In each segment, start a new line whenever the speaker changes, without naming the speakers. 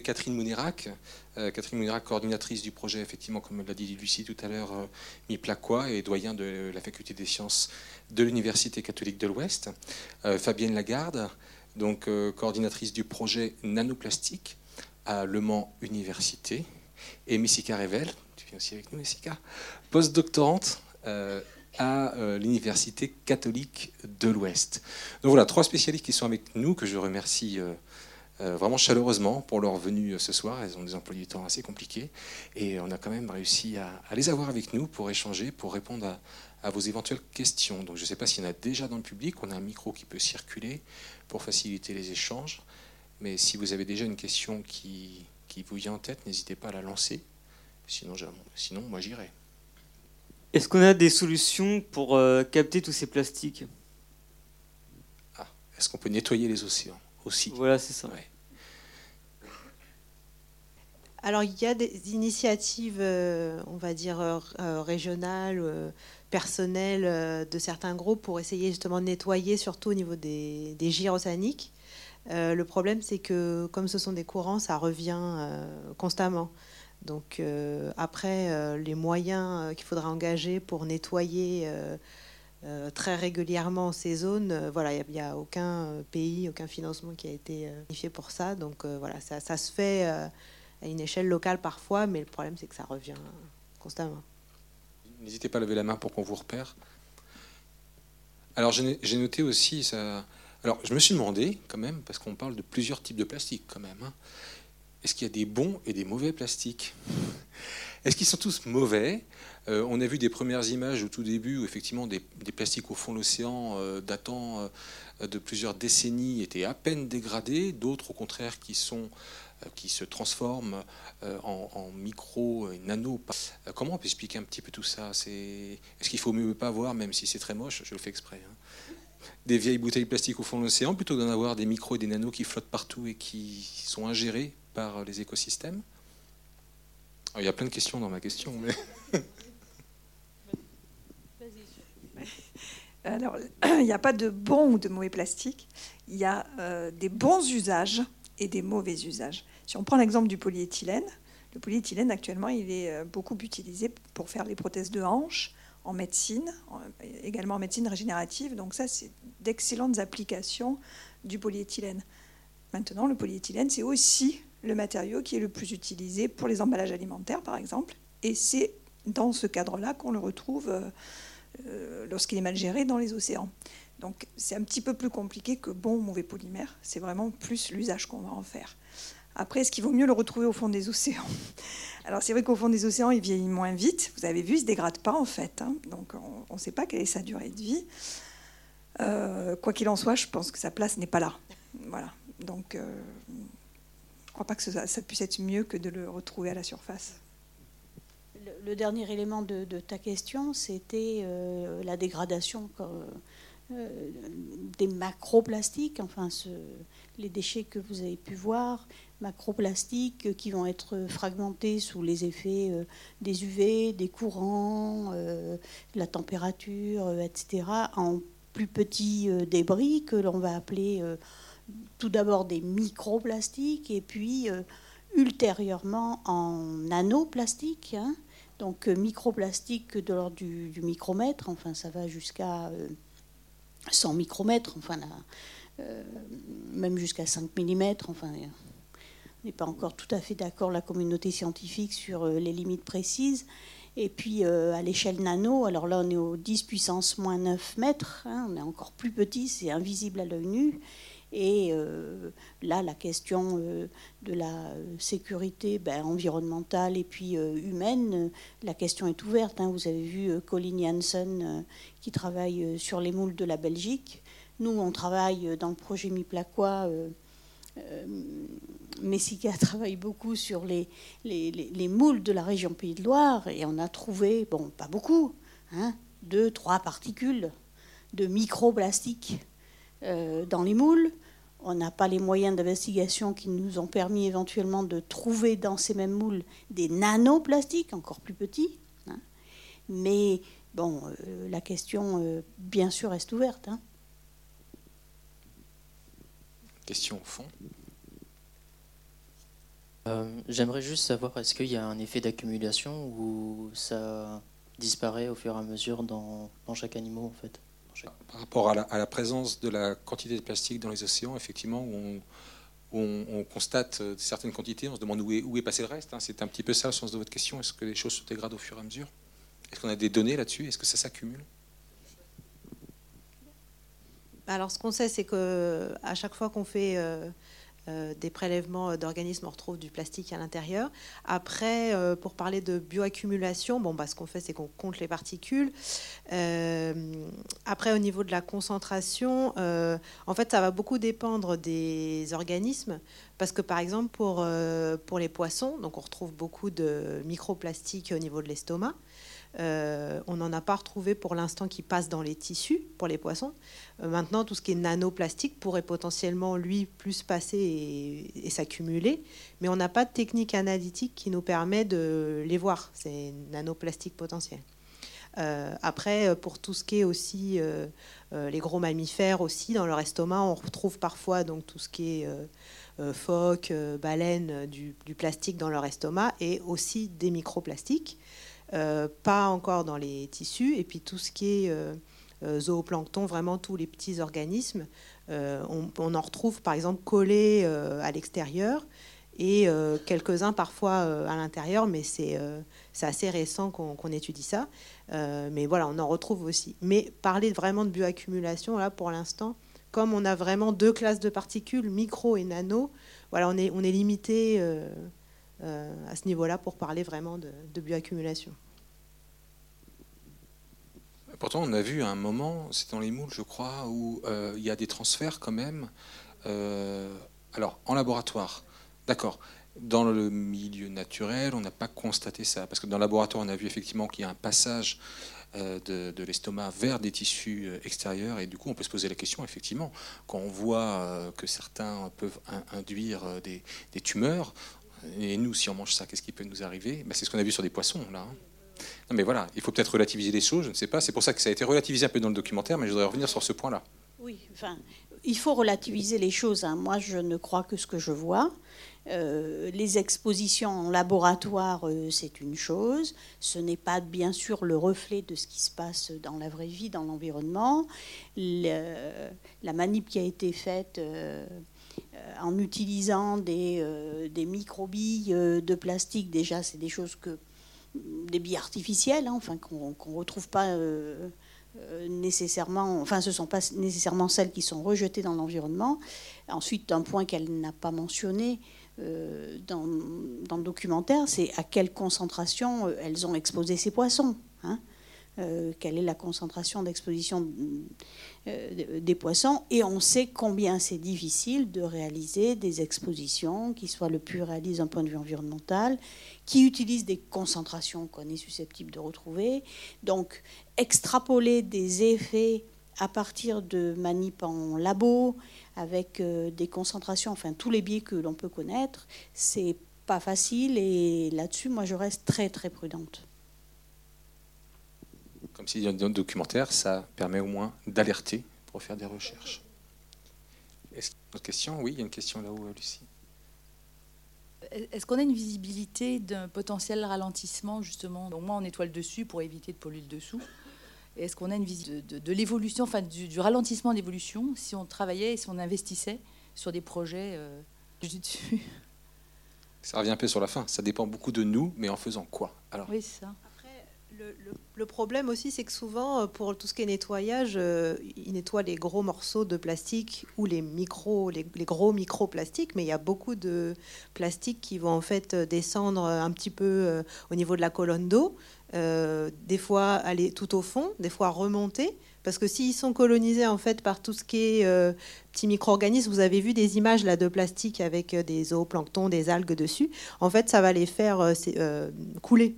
Catherine Mounirac. Catherine Mounirac, coordinatrice du projet, effectivement, comme l'a dit Lucie tout à l'heure, MIPLAQUA et doyen de la faculté des sciences de l'Université catholique de l'Ouest. Fabienne Lagarde, donc coordinatrice du projet Nanoplastique à Le Mans Université. Et Messika Revel, tu viens aussi avec nous, Messika, postdoctorante à euh, l'Université catholique de l'Ouest. Donc voilà, trois spécialistes qui sont avec nous, que je remercie euh, euh, vraiment chaleureusement pour leur venue ce soir. Elles ont des emplois du temps assez compliqués. Et on a quand même réussi à, les avoir avec nous pour échanger, pour répondre à, à vos éventuelles questions. Donc je ne sais pas s'il y en a déjà dans le public. On a un micro qui peut circuler pour faciliter les échanges. Mais si vous avez déjà une question qui, qui vous vient en tête, n'hésitez pas à la lancer. Sinon, sinon moi j'irai.
Est-ce qu'on a des solutions pour euh, capter tous ces plastiques?
Ah, Est-ce qu'on peut nettoyer les océans? Aussi
Voilà, c'est ça.
Alors, il y a des initiatives, euh, on va dire, euh, régionales, personnelles de certains groupes pour essayer justement de nettoyer, surtout au niveau des, des gires océaniques. le problème, c'est que comme ce sont des courants, ça revient constamment. Donc euh, après, euh, les moyens euh, qu'il faudra engager pour nettoyer très régulièrement ces zones, voilà, il n'y a, aucun pays, aucun financement qui a été fait pour ça. Donc voilà, ça, ça, se fait à une échelle locale parfois, mais le problème c'est que ça revient constamment.
N'hésitez pas à lever la main pour qu'on vous repère. Alors j'ai noté aussi ça. Alors je me suis demandé quand même, parce qu'on parle de plusieurs types de plastique quand même. Hein est-ce qu'il y a des bons et des mauvais plastiques? Est-ce qu'ils sont tous mauvais? Euh, On a vu des premières images au tout début où effectivement des, plastiques au fond de l'océan euh, datant euh, de plusieurs décennies étaient à peine dégradés, d'autres au contraire qui sont qui se transforment en, micro et nano. Comment on peut expliquer un petit peu tout ça? Est-ce qu'il faut mieux pas voir, même si c'est très moche, je le fais exprès hein, des vieilles bouteilles plastiques au fond de l'océan plutôt d'en avoir des micros et des nanos qui flottent partout et qui sont ingérés par les écosystèmes? Il y a plein de questions dans ma question, mais...
Alors, il n'y a pas de bons ou de mauvais plastique. Il y a euh, des bons usages et des mauvais usages. Si on prend l'exemple du polyéthylène, le polyéthylène actuellement, il est euh, beaucoup utilisé pour faire les prothèses de hanches, en médecine, également en médecine régénérative. Donc ça, c'est d'excellentes applications du polyéthylène. Maintenant, le polyéthylène, c'est aussi le matériau qui est le plus utilisé pour les emballages alimentaires, par exemple. Et c'est dans ce cadre-là qu'on le retrouve euh, euh, lorsqu'il est mal géré dans les océans. Donc c'est un petit peu plus compliqué que bon ou mauvais polymère. C'est vraiment plus l'usage qu'on va en faire. Après, est-ce qu'il vaut mieux le retrouver au fond des océans? Alors c'est vrai qu'au fond des océans, il vieillit moins vite. Vous avez vu, il ne se dégrade pas en fait. Hein. Donc on ne sait pas quelle est sa durée de vie. Euh, quoi qu'il en soit, je pense que sa place n'est pas là. Voilà. Donc je ne crois pas que ça, puisse être mieux que de le retrouver à la surface.
Le, dernier élément de, ta question, c'était euh, la dégradation euh, des macroplastiques, enfin les déchets que vous avez pu voir, macroplastiques qui vont être fragmentés sous les effets euh, des UV, des courants, la température, etc., en plus petits débris que l'on va appeler tout d'abord des microplastiques et puis euh, ultérieurement en nanoplastiques. Hein. donc euh, microplastiques de l'ordre du, micromètre, enfin ça va jusqu'à 100 euh, micromètres, enfin même jusqu'à 5 mm, enfin on n'est pas encore tout à fait d'accord, la communauté scientifique, sur les limites précises. Et puis à l'échelle nano, alors là on est au 10 puissance moins 9 mètres, hein, on est encore plus petit, c'est invisible à l'œil nu. Et euh, là, la question euh, de la sécurité ben, environnementale et puis euh, humaine, la question est ouverte. Hein. Vous avez vu Colin Janssen qui travaille sur les moules de la Belgique. Nous, on travaille dans le projet Miplaquois. Messica travaille beaucoup sur les, les, moules de la région Pays de Loire et on a trouvé, bon, pas beaucoup, hein, deux, trois particules de microplastiques dans les moules. On n'a pas les moyens d'investigation qui nous ont permis éventuellement de trouver dans ces mêmes moules des nanoplastiques encore plus petits. Hein. Mais bon, euh, la question, euh, bien sûr, reste ouverte. Hein.
Question au fond.
J'aimerais juste savoir, est-ce qu'il y a un effet d'accumulation ou ça disparaît au fur et à mesure dans, chaque animal en fait?
Par rapport à la, présence de la quantité de plastique dans les océans, effectivement, on, on, constate euh, certaines quantités, on se demande où est, passé le reste. Hein. C'est un petit peu ça le sens de votre question. Est-ce que les choses se dégradent au fur et à mesure? Est-ce qu'on a des données là-dessus? Est-ce que ça s'accumule?
Alors, ce qu'on sait, c'est que à chaque fois qu'on fait euh, euh, des prélèvements d'organismes, on retrouve du plastique à l'intérieur. Après, euh, pour parler de bioaccumulation, bon, bah, ce qu'on fait, c'est qu'on compte les particules. Euh, après, au niveau de la concentration, en fait, ça va beaucoup dépendre des organismes. Parce que, par exemple, pour, pour les poissons, donc on retrouve beaucoup de microplastiques au niveau de l'estomac. Euh, on n'en a pas retrouvé pour l'instant qui passe dans les tissus pour les poissons. Euh, maintenant, tout ce qui est nanoplastique pourrait potentiellement, lui, plus passer et, s'accumuler. Mais on n'a pas de technique analytique qui nous permet de les voir, ces nanoplastiques potentiels. Euh, après, pour tout ce qui est aussi les gros mammifères aussi, dans leur estomac, on retrouve parfois donc tout ce qui est phoques, baleines, du, du, plastique dans leur estomac et aussi des microplastiques. Euh, pas encore dans les tissus, et puis tout ce qui est euh, euh, zooplancton, vraiment tous les petits organismes, on, en retrouve par exemple collés à l'extérieur et quelques-uns parfois à l'intérieur, mais c'est assez récent qu'on étudie ça. mais voilà, on en retrouve aussi. Mais parler vraiment de bioaccumulation, là, pour l'instant, comme on a vraiment deux classes de particules, micro et nano, voilà, on est, on est limité à ce niveau-là pour parler vraiment de bioaccumulation.
Pourtant, on a vu à un moment, c'est dans les moules, je crois, où euh, il y a des transferts quand même. Euh, alors, en laboratoire, d'accord. Dans le milieu naturel, on n'a pas constaté ça. Parce que dans le laboratoire, on a vu effectivement qu'il y a un passage euh, de, l'estomac vers des tissus extérieurs. Et du coup, on peut se poser la question, effectivement, quand on voit que certains peuvent induire des, tumeurs, et nous, si on mange ça, qu'est-ce qui peut nous arriver? Ben, C'est ce qu'on a vu sur des poissons, là. Hein. Non, mais voilà, il faut peut-être relativiser les choses, je ne sais pas. C'est pour ça que ça a été relativisé un peu dans le documentaire, mais je voudrais revenir sur ce point-là.
Oui, enfin, il faut relativiser les choses. Hein. Moi, je ne crois que ce que je vois. Euh, les expositions en laboratoire, euh, c'est une chose. Ce n'est pas bien sûr le reflet de ce qui se passe dans la vraie vie, dans l'environnement. la manip qui a été faite euh, en utilisant des, des microbilles de plastique, déjà, c'est des choses que des billes artificielles, hein, enfin qu'on ne retrouve pas euh, euh, nécessairement, enfin ce ne sont pas nécessairement celles qui sont rejetées dans l'environnement. Ensuite, un point qu'elle n'a pas mentionné euh, dans, dans, le documentaire, c'est à quelle concentration elles ont exposé ces poissons. Hein. Euh, quelle est la concentration d'exposition euh, des poissons. Et on sait combien c'est difficile de réaliser des expositions qui soient le plus réalistes d'un point de vue environnemental, qui utilisent des concentrations qu'on est susceptible de retrouver. Donc, extrapoler des effets à partir de manip en labo, avec euh, des concentrations, enfin tous les biais que l'on peut connaître, c'est pas facile. Et là-dessus, moi, je reste très, très prudente
comme si dans le documentaire, ça permet au moins d'alerter pour faire des recherches. Est-ce qu'il y a une autre question? Oui, il y a une question là-haut, Lucie.
Est-ce qu'on a une visibilité d'un potentiel ralentissement, justement Au moins, on étoile dessus pour éviter de polluer le dessous? Est-ce qu'on a une visibilité de, l'évolution, enfin du, ralentissement d'évolution, si on travaillait et si on investissait sur des projets euh, dessus?
Ça revient un peu sur la fin. Ça dépend beaucoup de nous, mais en faisant quoi?
Alors, Oui, c'est ça.
Le, problème aussi, c'est que souvent, euh, pour tout ce qui est nettoyage, euh, ils nettoient les gros morceaux de plastique ou les micros, les, gros microplastiques, mais il y a beaucoup de plastiques qui vont en fait euh, descendre un petit peu au niveau de la colonne d'eau, des fois aller tout au fond, des fois remonter. Parce que s'ils sont colonisés en fait par tout ce qui est petits micro-organismes, vous avez vu des images là de plastique avec des zooplanctons, des algues dessus. En fait, ça va les faire couler.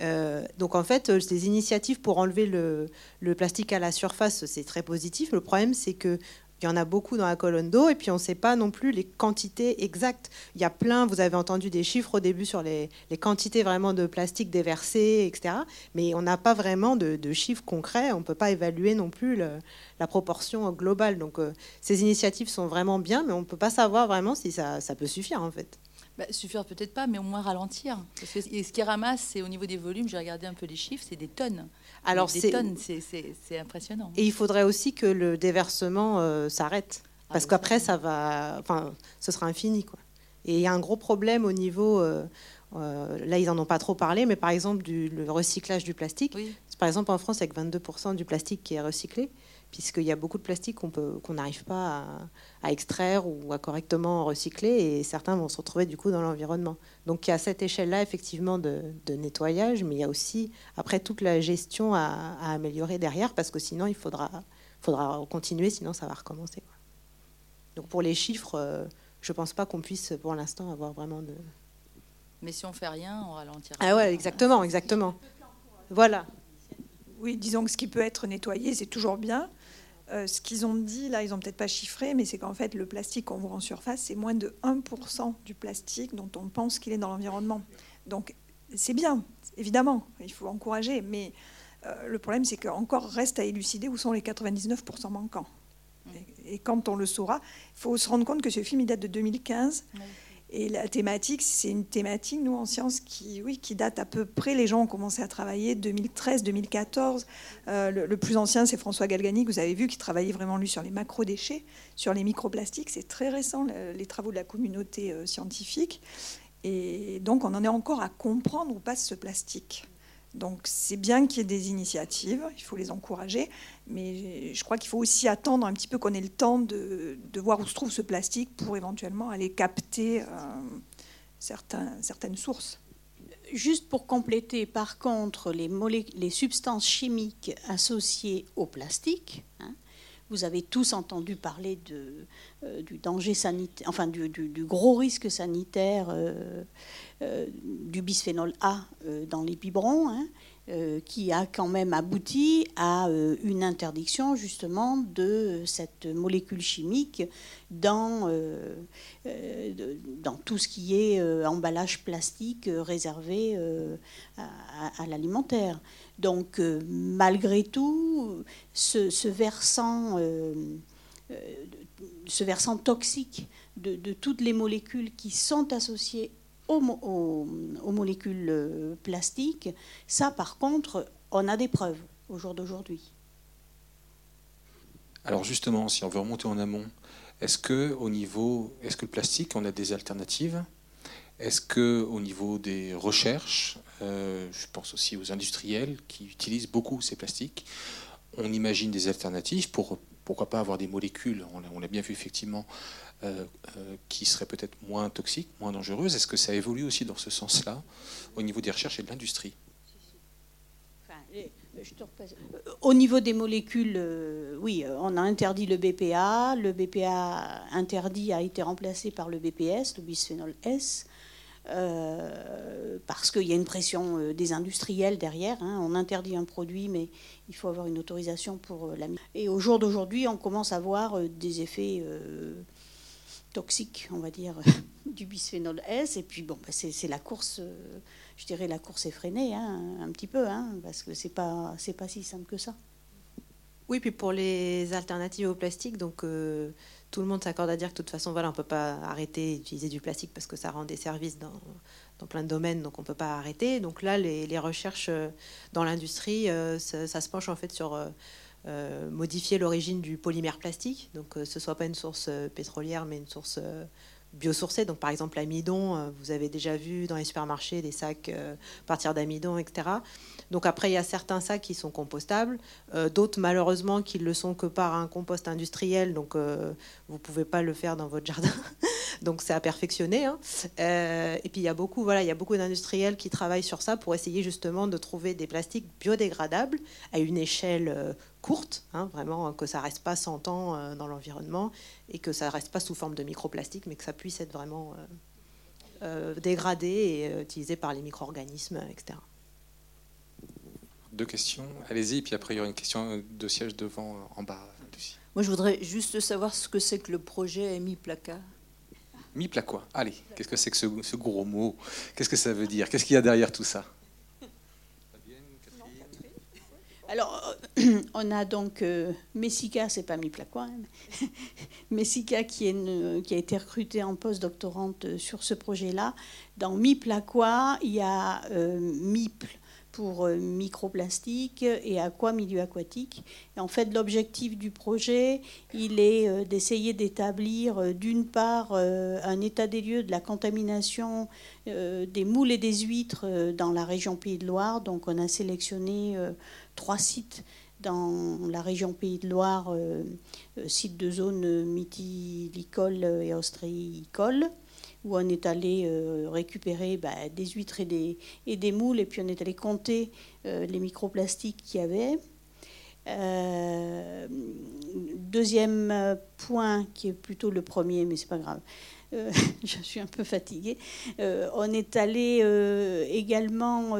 Euh, donc en fait, euh, ces initiatives pour enlever le, plastique à la surface, c'est très positif. Le problème, c'est que il y en a beaucoup dans la colonne d'eau et puis on ne sait pas non plus les quantités exactes. Il y a plein, vous avez entendu des chiffres au début sur les, quantités vraiment de plastique déversé, etc. Mais on n'a pas vraiment de, chiffres concrets. On ne peut pas évaluer non plus la proportion globale. Donc euh, ces initiatives sont vraiment bien, mais on ne peut pas savoir vraiment si ça, ça peut suffire en fait.
Bah, Suffire peut-être pas, mais au moins ralentir. Parce que ce qui ramasse, c'est au niveau des volumes, j'ai regardé un peu les chiffres, c'est des tonnes. Alors des tonnes, c'est impressionnant.
Et il faudrait aussi que le déversement euh, s'arrête. Ah, parce qu'après, ça va. Enfin, ce sera infini. Quoi. Et il y a un gros problème au niveau. Euh, euh, là, ils n'en ont pas trop parlé, mais par exemple, du le recyclage du plastique. Par exemple, en France, avec 22% du plastique qui est recyclé puisqu'il y a beaucoup de plastique qu'on n'arrive pas à, extraire ou à correctement recycler, et certains vont se retrouver du coup dans l'environnement. Donc il y a cette échelle-là effectivement de, nettoyage, mais il y a aussi après toute la gestion à, améliorer derrière, parce que sinon il faudra, faudra continuer, sinon ça va recommencer. Donc pour les chiffres, euh, je ne pense pas qu'on puisse pour l'instant avoir vraiment de...
Mais si on fait rien, on ralentira.
Ah ouais, exactement, exactement. Voilà.
Oui, disons que ce qui peut être nettoyé, c'est toujours bien. Euh, ce qu'ils ont dit, là, ils n'ont peut-être pas chiffré, mais c'est qu'en fait, le plastique qu'on voit en surface, c'est moins de 1% du plastique dont on pense qu'il est dans l'environnement. Donc, c'est bien, évidemment, il faut encourager, mais euh, le problème, c'est qu'encore reste à élucider où sont les 99% manquants. Et, et, quand on le saura, il faut se rendre compte que ce film, il date de 2015. Et la thématique, c'est une thématique, nous, en sciences, qui, oui, qui date à peu près. Les gens ont commencé à travailler 2013, 2014. Euh, le, plus ancien, c'est François Galgani, que vous avez vu, qui travaillait vraiment, lui, sur les macrodéchets, sur les microplastiques. C'est très récent, les travaux de la communauté euh, scientifique. Et donc, on en est encore à comprendre où passe ce plastique. Donc c'est bien qu'il y ait des initiatives, il faut les encourager, mais je crois qu'il faut aussi attendre un petit peu qu'on ait le temps de, voir où se trouve ce plastique pour éventuellement aller capter euh, certaines sources.
Juste pour compléter, par contre, les, les substances chimiques associées au plastique, hein, vous avez tous entendu parler euh, du danger sanitaire, enfin du, gros risque sanitaire euh, du bisphénol A dans les biberons, hein, qui a quand même abouti à une interdiction justement de cette molécule chimique dans, tout ce qui est emballage plastique réservé à l'alimentaire. Donc, euh, malgré tout, ce, versant, euh, euh, ce versant toxique de, toutes les molécules qui sont associées aux, molécules plastiques, ça, par contre, on a des preuves au jour d'aujourd'hui.
Alors justement, si on veut remonter en amont, est-ce que au niveau, est-ce que le plastique, on a des alternatives? Est-ce que au niveau des recherches, euh, je pense aussi aux industriels qui utilisent beaucoup ces plastiques. On imagine des alternatives pour pourquoi pas avoir des molécules, on l'a bien vu effectivement, euh, euh, qui seraient peut-être moins toxiques, moins dangereuses. Est-ce que ça évolue aussi dans ce sens-là au niveau des recherches et de l'industrie?
Au niveau des molécules, oui, on a interdit le BPA. Le BPA interdit a été remplacé par le BPS, le bisphénol S. Euh, parce qu'il y a une pression euh, des industriels derrière. Hein. On interdit un produit, mais il faut avoir une autorisation pour euh, la Et au jour d'aujourd'hui, on commence à voir des effets toxiques, on va dire, du bisphénol S. Et puis, bon, bah, c'est la course, je dirais, la course effrénée, hein, un petit peu, hein, parce que c'est pas, pas si simple que ça.
Oui, puis pour les alternatives au plastique, donc tout le monde s'accorde à dire que de toute façon, on ne peut pas arrêter d'utiliser du plastique parce que ça rend des services dans, plein de domaines, donc on ne peut pas arrêter. Donc là, les, recherches euh, dans l'industrie, euh, ça, se penche en fait sur euh, modifier l'origine du polymère plastique, donc que ce soit pas une source pétrolière, mais une source biosourcés. Donc, par exemple, l'amidon, euh, vous avez déjà vu dans les supermarchés des sacs euh, partir d'amidon, etc. Donc, après, il y a certains sacs qui sont compostables, euh, d'autres, malheureusement, qui ne le sont que par un compost industriel. Donc, vous ne pouvez pas le faire dans votre jardin. donc, c'est à perfectionner. Hein. et puis, il y a beaucoup, voilà, il y a beaucoup d'industriels qui travaillent sur ça pour essayer justement de trouver des plastiques biodégradables à une échelle courte, hein, vraiment que ça reste pas 100 ans euh, dans l'environnement et que ça reste pas sous forme de microplastique, mais que ça puisse être vraiment euh, euh, dégradé et utilisé par les micro-organismes, etc.
Deux questions, allez-y, et puis après il y aura une question de siège devant, en bas.
Moi je voudrais juste savoir ce que c'est que le projet Mi-Placa.
Mi-Placa, allez, qu'est-ce que c'est que ce, ce gros mot? Qu'est-ce que ça veut dire? Qu'est-ce qu'il y a derrière tout ça?
Alors, on a donc euh, Messica, c'est pas Miplaquois, hein, Messica qui, a été recrutée en post-doctorante euh, sur ce projet-là. Dans Miplaquois, il y a euh, pour euh, microplastique et aqua, milieu aquatique. En fait, l'objectif du projet, il est d'essayer d'établir d'une part un état des lieux de la contamination des moules et des huîtres dans la région Pays de Loire. Donc, on a sélectionné trois sites dans la région Pays de Loire, euh, euh, sites de zone mythilicole et ostréicole, où on est allé euh, récupérer bah, des huîtres et des, moules, et puis on est allé compter les microplastiques qu'il y avait. deuxième point, qui est plutôt le premier, mais c'est pas grave. je suis un peu fatiguée. on est allé également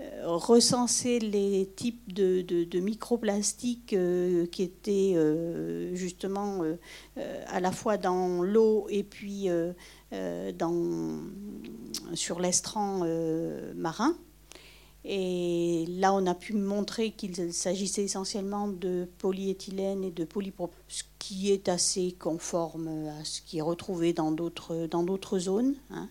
euh, recenser les types de, microplastiques euh, qui étaient euh, justement à la fois dans l'eau et puis dans, sur l'estran marin. Et là, on a pu montrer qu'il s'agissait essentiellement de polyéthylène et de polypropylène, ce qui est assez conforme à ce qui est retrouvé dans d'autres zones. Hein.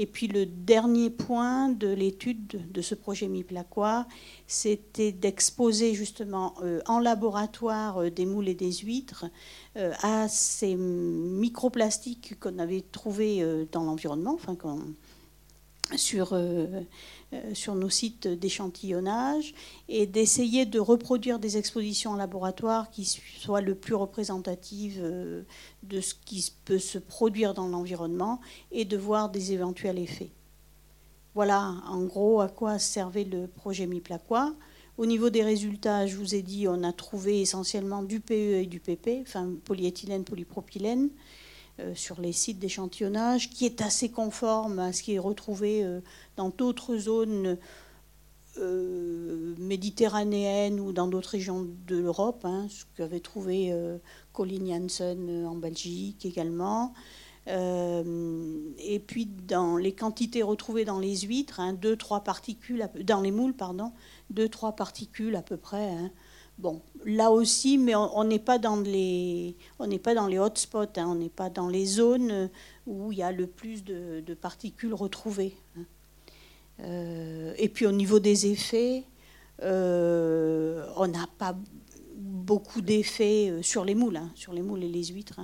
Et puis le dernier point de l'étude de ce projet MIPLAQUA, c'était d'exposer justement euh, en laboratoire euh, des moules et des huîtres euh, à ces microplastiques qu'on avait trouvés dans l'environnement, enfin, sur sur nos sites d'échantillonnage et d'essayer de reproduire des expositions en laboratoire qui soient le plus représentatives euh, de ce qui peut se produire dans l'environnement et de voir des éventuels effets. Voilà en gros à quoi servait le projet MIPLAQUA. Au niveau des résultats, je vous ai dit, on a trouvé essentiellement du PE et du PP, enfin polyéthylène, polypropylène. Euh, sur les sites d'échantillonnage, qui est assez conforme à ce qui est retrouvé euh, dans d'autres zones euh, méditerranéennes ou dans d'autres régions de l'Europe, hein, ce qu'avait trouvé Colin Janssen en Belgique également. et puis dans les quantités retrouvées dans les huîtres, hein, particules, dans les moules, pardon, 2-3 particules à peu près. Hein, Bon, là aussi, mais on n'est pas dans les, hotspots, hein, on n'est pas dans les zones où il y a le plus de, particules retrouvées. Hein. Euh, et puis au niveau des effets, euh, on n'a pas beaucoup d'effets euh, sur les moules, hein, sur les moules et les huîtres,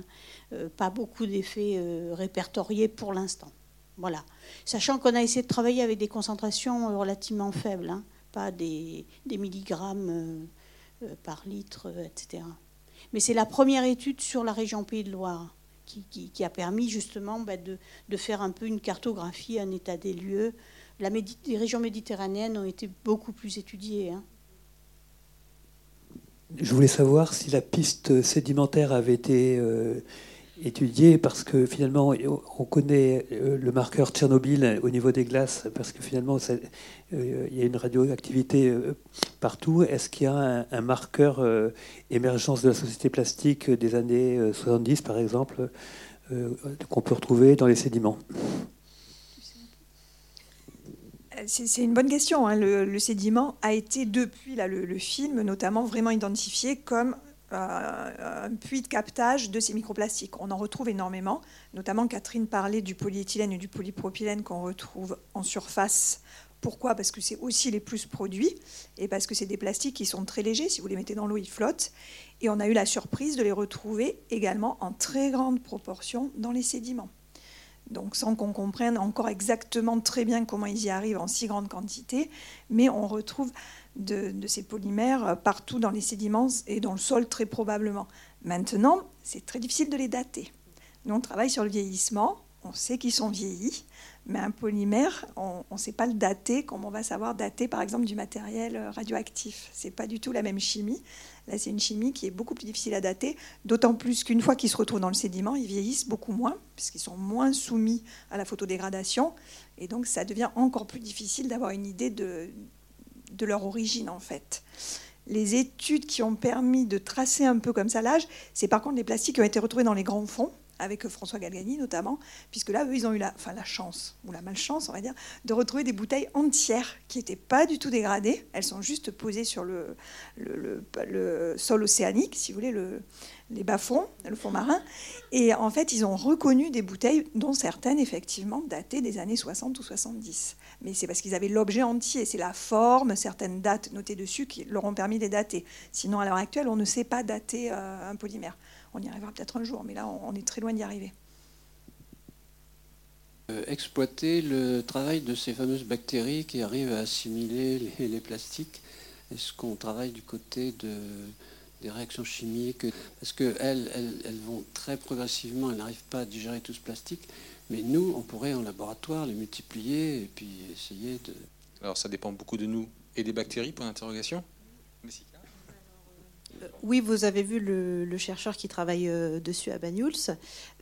pas beaucoup d'effets répertoriés pour l'instant. Voilà. Sachant qu'on a essayé de travailler avec des concentrations relativement faibles, pas des, milligrammes par litre, euh, etc. Mais c'est la première étude sur la région Pays de Loire qui, a permis justement bah, de, faire un peu une cartographie, un état des lieux. Les régions méditerranéennes ont été beaucoup plus étudiées. Hein.
Je voulais savoir si la piste sédimentaire avait été euh, étudié parce que finalement on connaît euh, le marqueur Tchernobyl au niveau des glaces parce que finalement euh, il y a une radioactivité euh, partout. Est-ce qu'il y a un, marqueur émergence de la société plastique des années 70 par exemple qu'on peut retrouver dans les sédiments?
C'est une bonne question. Hein. Le, sédiment a été, depuis le, film, notamment vraiment identifié comme un puits de captage de ces microplastiques. On en retrouve énormément, notamment Catherine parlait du polyéthylène et du polypropylène qu'on retrouve en surface. Pourquoi? Parce que c'est aussi les plus produits et parce que c'est des plastiques qui sont très légers. Si vous les mettez dans l'eau, ils flottent. Et on a eu la surprise de les retrouver également en très grande proportion dans les sédiments. Donc sans qu'on comprenne encore exactement très bien comment ils y arrivent en si grande quantité, mais on retrouve de, ces polymères partout dans les sédiments et dans le sol très probablement. Maintenant, c'est très difficile de les dater. Nous, on travaille sur le vieillissement, on sait qu'ils sont vieillis, mais un polymère, on ne sait pas le dater comme on va savoir dater par exemple du matériel radioactif. C'est pas du tout la même chimie. Là, c'est une chimie qui est beaucoup plus difficile à dater, d'autant plus qu'une fois qu'ils se retrouvent dans le sédiment, ils vieillissent beaucoup moins, puisqu'ils sont moins soumis à la photodégradation. Et donc, ça devient encore plus difficile d'avoir une idée de, de leur origine en fait. Les études qui ont permis de tracer un peu comme ça l'âge, c'est par contre les plastiques qui ont été retrouvés dans les grands fonds, avec François Galgani notamment, puisque là, eux, ils ont eu la, enfin, la chance, ou la malchance, on va dire, de retrouver des bouteilles entières qui n'étaient pas du tout dégradées. Elles sont juste posées sur le, le, le, sol océanique, si vous voulez, le, les bas-fonds, le fond marin. Et en fait, ils ont reconnu des bouteilles dont certaines, effectivement, dataient des années 60 ou 70. Mais c'est parce qu'ils avaient l'objet entier. C'est la forme, certaines dates notées dessus qui leur ont permis de les dater. Sinon, à l'heure actuelle, on ne sait pas dater euh, un polymère. On y arrivera peut-être un jour, mais là, on est très loin d'y arriver.
Euh, exploiter le travail de ces fameuses bactéries qui arrivent à assimiler les, plastiques. Est-ce qu'on travaille du côté de, des réactions chimiques Parce qu'elles, elles, elles, vont très progressivement, elles n'arrivent pas à digérer tout ce plastique. Mais nous, on pourrait en laboratoire les multiplier et puis essayer de...
Alors ça dépend beaucoup de nous et des bactéries, pour l'interrogation
euh, oui, vous avez vu le, chercheur qui travaille euh, dessus à Banyuls.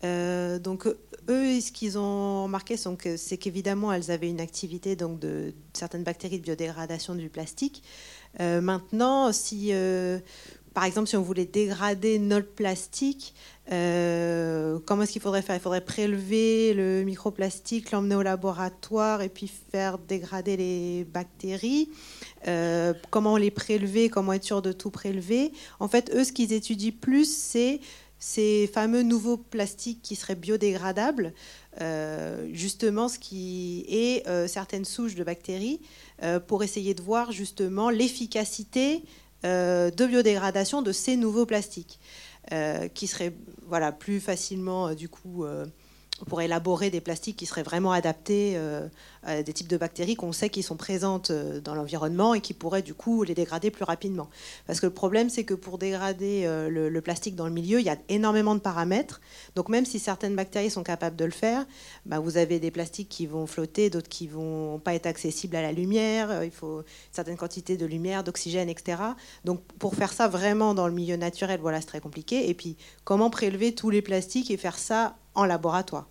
Euh, donc eux, ce qu'ils ont remarqué, c'est qu'évidemment, elles avaient une activité donc de certaines bactéries de biodégradation du plastique. maintenant, si par exemple, si on voulait dégrader notre plastique, comment est-ce qu'il faudrait faire? Il faudrait prélever le microplastique, l'emmener au laboratoire et puis faire dégrader les bactéries. Euh, comment les prélever, comment être sûr de tout prélever? En fait, eux, ce qu'ils étudient plus, c'est ces fameux nouveaux plastiques qui seraient biodégradables, euh, justement ce qui est euh, certaines souches de bactéries, pour essayer de voir justement l'efficacité de biodégradation de ces nouveaux plastiques, qui seraient voilà, plus facilement du coup pour élaborer des plastiques qui seraient vraiment adaptés euh, à des types de bactéries qu'on sait qui sont présentes euh, dans l'environnement et qui pourraient du coup les dégrader plus rapidement. Parce que le problème, c'est que pour dégrader euh, le, plastique dans le milieu, il y a énormément de paramètres. Donc même si certaines bactéries sont capables de le faire, bah, vous avez des plastiques qui vont flotter, d'autres qui vont pas être accessibles à la lumière. Il faut une certaine quantité de lumière, d'oxygène, etc. Donc pour faire ça vraiment dans le milieu naturel, voilà, c'est très compliqué. Et puis comment prélever tous les plastiques et faire ça en laboratoire.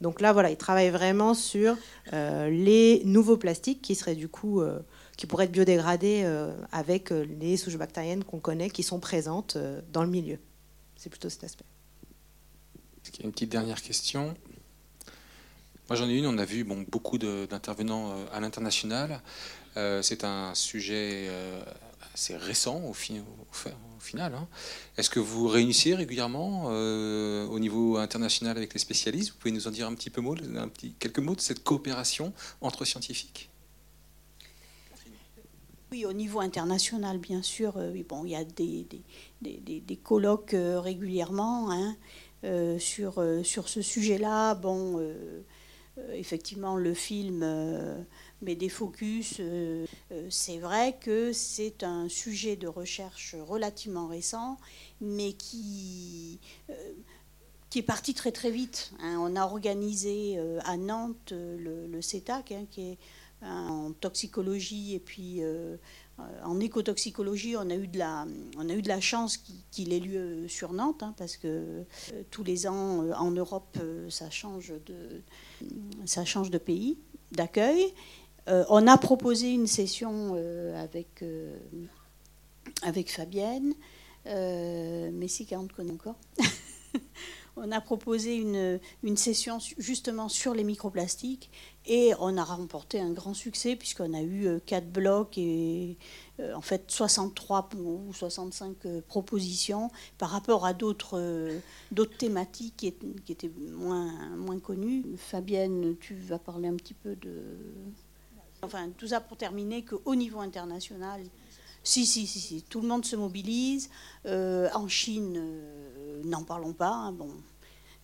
Donc là, voilà, ils travaillent vraiment sur euh, les nouveaux plastiques qui seraient du coup, euh, qui pourraient être biodégradés euh, avec les souches bactériennes qu'on connaît, qui sont présentes dans le milieu. C'est plutôt cet aspect.
Est-ce y a une petite dernière question? Moi, j'en ai une. On a vu beaucoup d'intervenants à l'international. C'est un sujet assez récent au, final. Hein. Est-ce que vous réunissez régulièrement euh, au niveau international avec les spécialistes? Vous pouvez nous en dire un petit peu petit, quelques mots de cette coopération entre scientifiques?
Oui, au niveau international, bien sûr, euh, bon, il y a des, des, colloques euh, régulièrement hein, sur, sur ce sujet-là. Bon, effectivement, le film mais des focus. Euh, euh, c'est vrai que c'est un sujet de recherche relativement récent, mais qui, euh, qui est parti très très vite. Hein. On a organisé à Nantes le, CETAC, hein, qui est en toxicologie et puis en écotoxicologie, on a eu de la, on a eu de la chance qu'il ait lieu sur Nantes, hein, parce que tous les ans en Europe, ça change de, ça change de pays d'accueil. Euh, on a proposé une session euh, avec, euh, avec Fabienne, mais si on te connaît encore. on a proposé une, une, session justement sur les microplastiques et on a remporté un grand succès puisqu'on a eu quatre blocs et en fait 63 ou 65 propositions par rapport à d'autres d'autres thématiques qui, qui, étaient moins, moins connues. Fabienne, tu vas parler un petit peu de... Enfin, tout ça pour terminer qu'au niveau international, si, si, si, si, tout le monde se mobilise. Euh, en Chine, euh, n'en parlons pas. Hein, bon,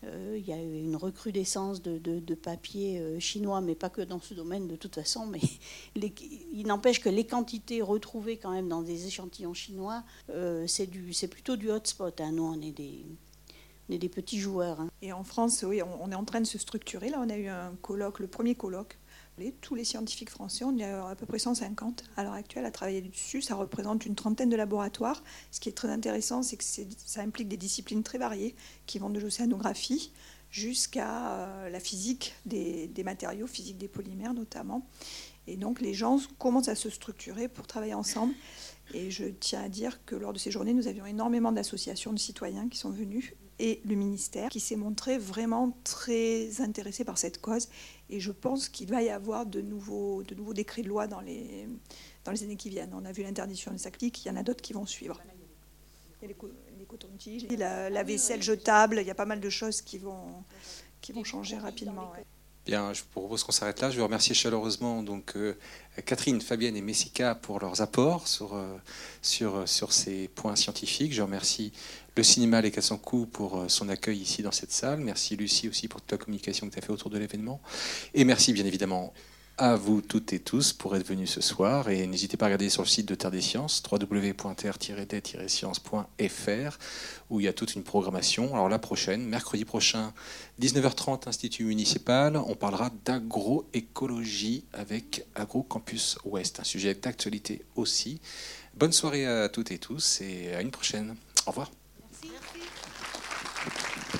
euh, il y a une recrudescence de, de, papier chinois, mais pas que dans ce domaine de toute façon. Mais il n'empêche que les quantités retrouvées quand même dans des échantillons chinois, c'est plutôt du hotspot. Hein. Nous, on est des, des petits joueurs. Hein.
Et en France, oui, on, est en train de se structurer. Là, on a eu un colloque, le premier colloque tous les scientifiques français, on est à peu près 150 à l'heure actuelle à travailler dessus. Ça représente une trentaine de laboratoires. Ce qui est très intéressant, c'est que ça implique des disciplines très variées qui vont de l'océanographie jusqu'à euh, la physique des, matériaux, physique des polymères notamment. Et donc les gens commencent à se structurer pour travailler ensemble. Et je tiens à dire que lors de ces journées, nous avions énormément d'associations de citoyens qui sont venus et le ministère, qui s'est montré vraiment très intéressé par cette cause. Et je pense qu'il va y avoir de nouveaux, de nouveaux décrets de loi dans les, dans les années qui viennent. On a vu l'interdiction des sacs il y en a d'autres qui vont suivre. Il y a les, les cotons-tiges, la, la, vaisselle jetable, il y a pas mal de choses qui vont, qui vont changer rapidement.
Bien, je vous propose qu'on s'arrête là. Je veux remercier chaleureusement donc euh, Catherine, Fabienne et Messica pour leurs apports sur, euh, sur, euh, sur ces points scientifiques. Je remercie le cinéma Les Cassons-Coups pour son accueil ici dans cette salle. Merci Lucie aussi pour toute la communication que tu as fait autour de l'événement. Et merci bien évidemment à vous toutes et tous pour être venus ce soir. Et n'hésitez pas à regarder sur le site de Terre des Sciences, www.terre-des-sciences.fr, où il y a toute une programmation. Alors la prochaine, mercredi prochain, 19h30, Institut municipal, on parlera d'agroécologie avec Agro Campus Ouest, un sujet d'actualité aussi. Bonne soirée à toutes et tous et à une prochaine. Au revoir. Merci. Merci.